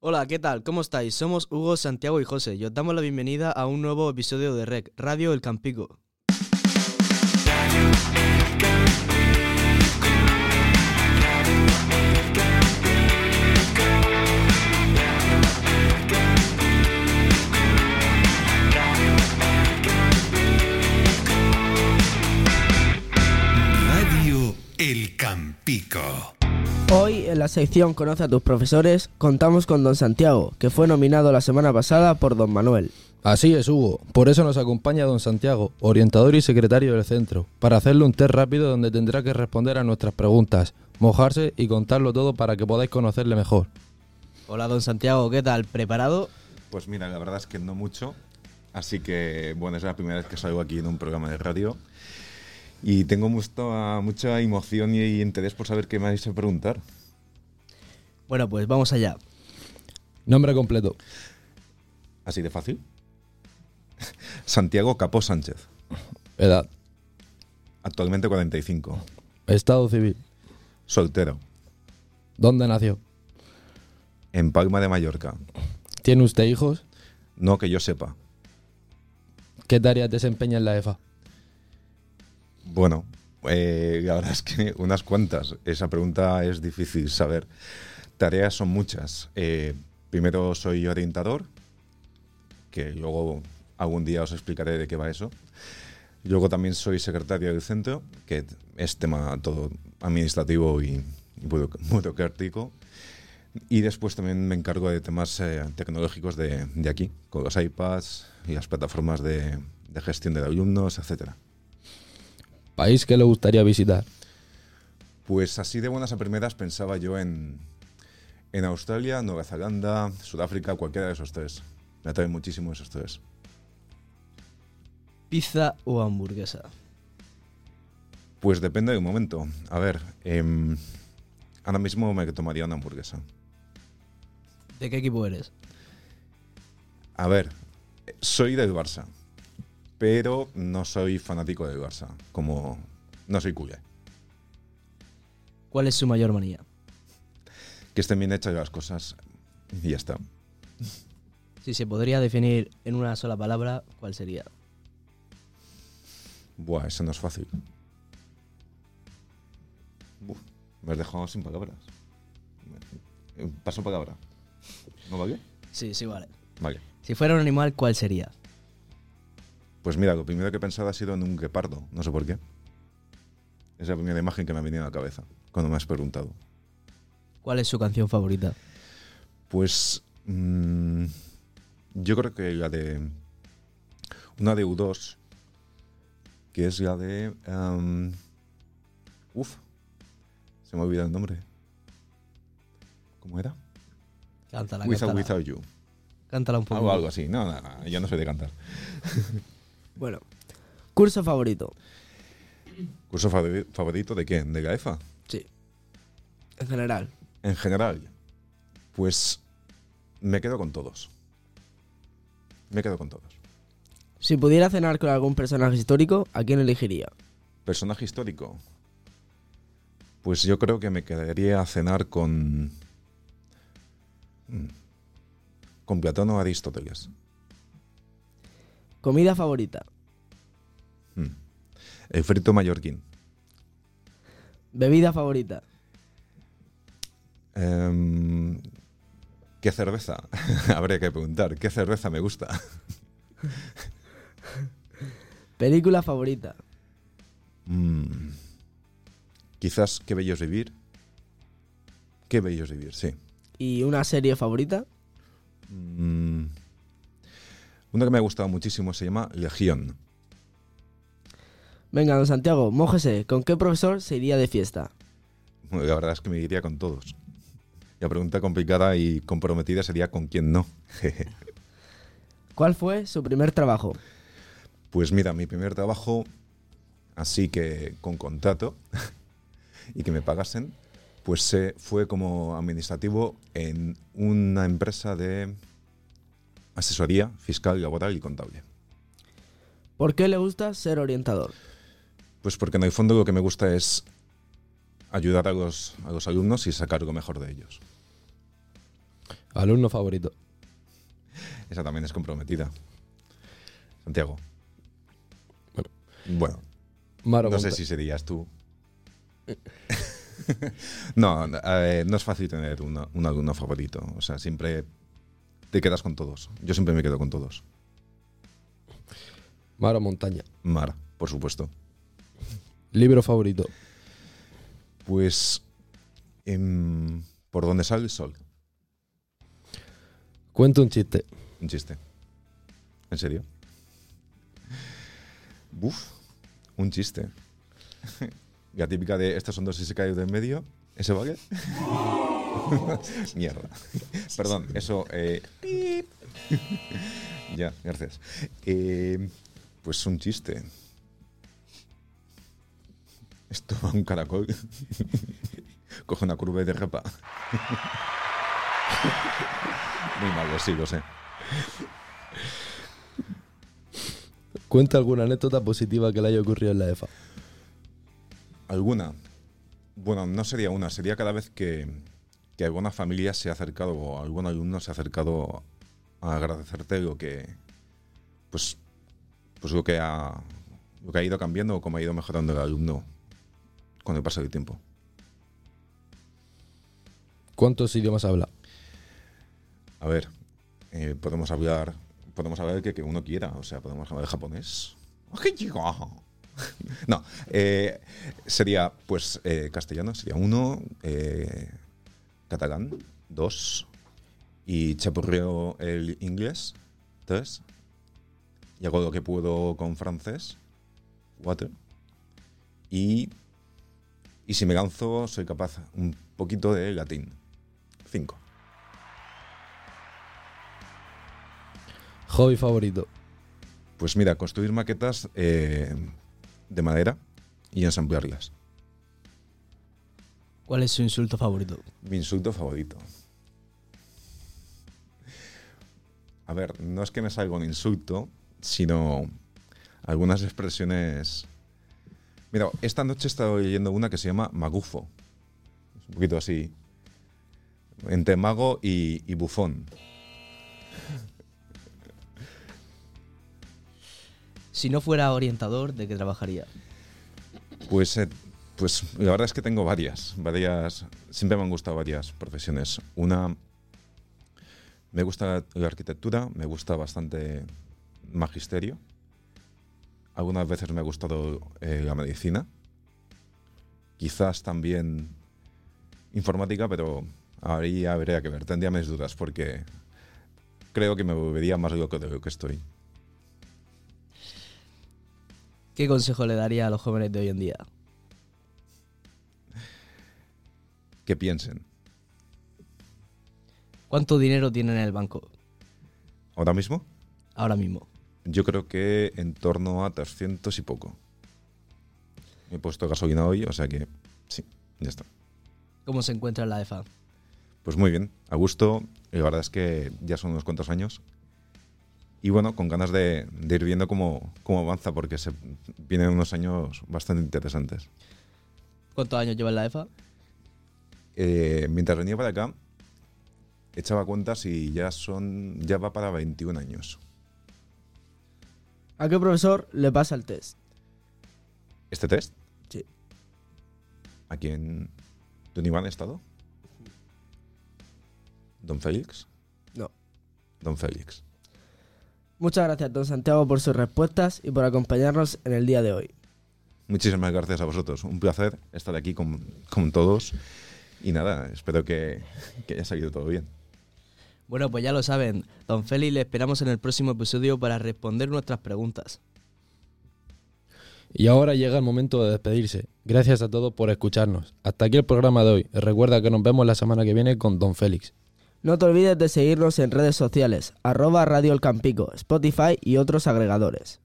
Hola, ¿qué tal? ¿Cómo estáis? Somos Hugo, Santiago y José y os damos la bienvenida a un nuevo episodio de REC, Radio El Campico. Radio El Campico. Hoy en la sección Conoce a tus profesores contamos con don Santiago, que fue nominado la semana pasada por don Manuel. Así es, Hugo. Por eso nos acompaña don Santiago, orientador y secretario del centro, para hacerle un test rápido donde tendrá que responder a nuestras preguntas, mojarse y contarlo todo para que podáis conocerle mejor. Hola, don Santiago, ¿qué tal? ¿Preparado? Pues mira, la verdad es que no mucho. Así que, bueno, es la primera vez que salgo aquí en un programa de radio. Y tengo mucha, mucha emoción y interés por saber qué me vais a preguntar. Bueno, pues vamos allá. Nombre completo. Así de fácil. Santiago Capó Sánchez. Edad. Actualmente 45. Estado civil. Soltero. ¿Dónde nació? En Palma de Mallorca. ¿Tiene usted hijos? No que yo sepa. ¿Qué tareas desempeña en la EFA? Bueno, eh, la verdad es que unas cuantas. Esa pregunta es difícil saber. Tareas son muchas. Eh, primero soy orientador, que luego algún día os explicaré de qué va eso. Luego también soy secretario del centro, que es tema todo administrativo y, y buro- burocrático. Y después también me encargo de temas eh, tecnológicos de, de aquí, con los iPads y las plataformas de, de gestión de alumnos, etcétera. ¿País que le gustaría visitar? Pues así de buenas a primeras pensaba yo en, en Australia, Nueva Zelanda, Sudáfrica, cualquiera de esos tres. Me atraen muchísimo esos tres. ¿Pizza o hamburguesa? Pues depende del momento. A ver, em, ahora mismo me tomaría una hamburguesa. ¿De qué equipo eres? A ver, soy del Barça, pero no soy fanático del Barça, como no soy culé. ¿Cuál es su mayor manía? Que estén bien hechas las cosas y ya está. Si se podría definir en una sola palabra, ¿cuál sería? Buah, eso no es fácil. Uf, me has dejado sin palabras. Eh, Paso palabra. ¿No vale? Sí, sí, vale. Vale. Si fuera un animal, ¿cuál sería? Pues mira, lo primero que he pensado ha sido en un guepardo. No sé por qué. Es la primera imagen que me ha venido a la cabeza cuando me has preguntado. ¿Cuál es su canción favorita? Pues mm, yo creo que la de una de U2, que es la de... em, uf, se me ha olvidado el nombre. ¿Cómo era? Cántala, With cántala. Without You. Cántala un poco. Algo, algo así. No, no, no, yo no soy de cantar. Bueno, curso favorito. ¿Curso favori- favorito de qué? ¿De la EFA? Sí. En general. En general, pues me quedo con todos. Me quedo con todos. Si pudiera cenar con algún personaje histórico, ¿a quién elegiría? Personaje histórico. Pues yo creo que me quedaría a cenar con. mm, con Platón o Aristóteles. Comida favorita. Mm. El frito mallorquín. Bebida favorita. Em, ¿Qué cerveza? Habría que preguntar. ¿Qué cerveza me gusta? Película favorita. Mm. Quizás Qué bello es vivir. Qué bello es vivir, sí. ¿Y una serie favorita? Mm. Una que me ha gustado muchísimo se llama Legión. Venga, don Santiago, mójese. ¿Con qué profesor se iría de fiesta? Bueno, La verdad es que me iría con todos. La pregunta complicada y comprometida sería con quién no. ¿Cuál fue su primer trabajo? Pues mira, mi primer trabajo, así que con contrato y que me pagasen, pues eh, fue como administrativo en una empresa de asesoría fiscal, laboral y contable. ¿Por qué le gusta ser orientador? Pues porque en el fondo lo que me gusta es ayudar a los, a los alumnos y sacar lo mejor de ellos. Alumno favorito. Esa también es comprometida. Santiago. Bueno. Bueno, Maro no sé si serías tú. no, eh, no es fácil tener una- un alumno favorito. O sea, siempre te quedas con todos. Yo siempre me quedo con todos. Maro Montaña. Mar, por supuesto. Libro favorito. Pues. em, ¿Por dónde sale el sol? Cuento un chiste. Un chiste. ¿En serio? Buf, un chiste. La típica de estos son dos y se cae de en medio. ¿Ese vale? Mierda. Perdón, eso. eh, ya, gracias. Eh, pues un chiste. Esto va un caracol. Coge una curva y derrapa. Muy malo, sí, lo sé. Cuenta alguna anécdota positiva que le haya ocurrido en la EFA. ¿Alguna? Bueno, no sería una, sería cada vez que, que alguna familia se ha acercado o algún alumno se ha acercado a agradecerte lo que, pues, pues lo que ha, lo que ha ido cambiando o cómo ha ido mejorando el alumno con el paso del tiempo. ¿Cuántos idiomas habla? A ver, eh, podemos hablar, podemos hablar que, que uno quiera, o sea, podemos hablar japonés. No, eh, sería pues eh, castellano, sería uno, catalán, dos, y chapurreo el inglés, tres, y hago lo que puedo con francés, cuatro, y, y si me lanzo soy capaz un poquito de latín, cinco. Hobby favorito. Pues mira, construir maquetas eh, de madera y ensamblarlas. ¿Cuál es su insulto favorito? Mi insulto favorito. A ver, no es que me salga un insulto, sino algunas expresiones. Mira, esta noche he estado leyendo una que se llama magufo. Es un poquito así. Entre mago y, y bufón. Si no fuera orientador, ¿de qué trabajaría? Pues, eh, pues la verdad es que tengo varias, varias, siempre me han gustado varias profesiones. Una, me gusta la arquitectura, me gusta bastante magisterio. Algunas veces me ha gustado eh, la medicina. Quizás también informática, pero ahí habría que ver, tendría mis dudas porque creo que me volvería más loco de lo que estoy. ¿Qué consejo le daría a los jóvenes de hoy en día? Que piensen. ¿Cuánto dinero tienen en el banco Ahora mismo, ahora mismo? Yo creo que en torno a 300 y poco. He puesto gasolina hoy, o sea que sí, ya está. ¿Cómo se encuentra en la EFA? Pues muy bien, a gusto. La verdad es que ya son unos cuantos años. Y bueno, con ganas de, de ir viendo cómo, cómo avanza, porque se vienen unos años bastante interesantes. ¿Cuántos años lleva en la EFA? Eh, mientras venía para acá, echaba cuentas y ya son ya va para 21 años. ¿A qué profesor le pasa el test? ¿Este test? Sí. ¿Aquí en Don Iván estado? ¿Don Félix? No. Don Félix. Muchas gracias, don Santiago, por sus respuestas y por acompañarnos en el día de hoy. Muchísimas gracias a vosotros. Un placer estar aquí con, con todos. Y nada, espero que, que haya salido todo bien. Bueno, pues ya lo saben, don Félix le esperamos en el próximo episodio para responder nuestras preguntas. Y ahora llega el momento de despedirse. Gracias a todos por escucharnos. Hasta aquí el programa de hoy. Recuerda que nos vemos la semana que viene con Don Félix. No te olvides de seguirnos en redes sociales, arroba Radio El Campico, Spotify y otros agregadores.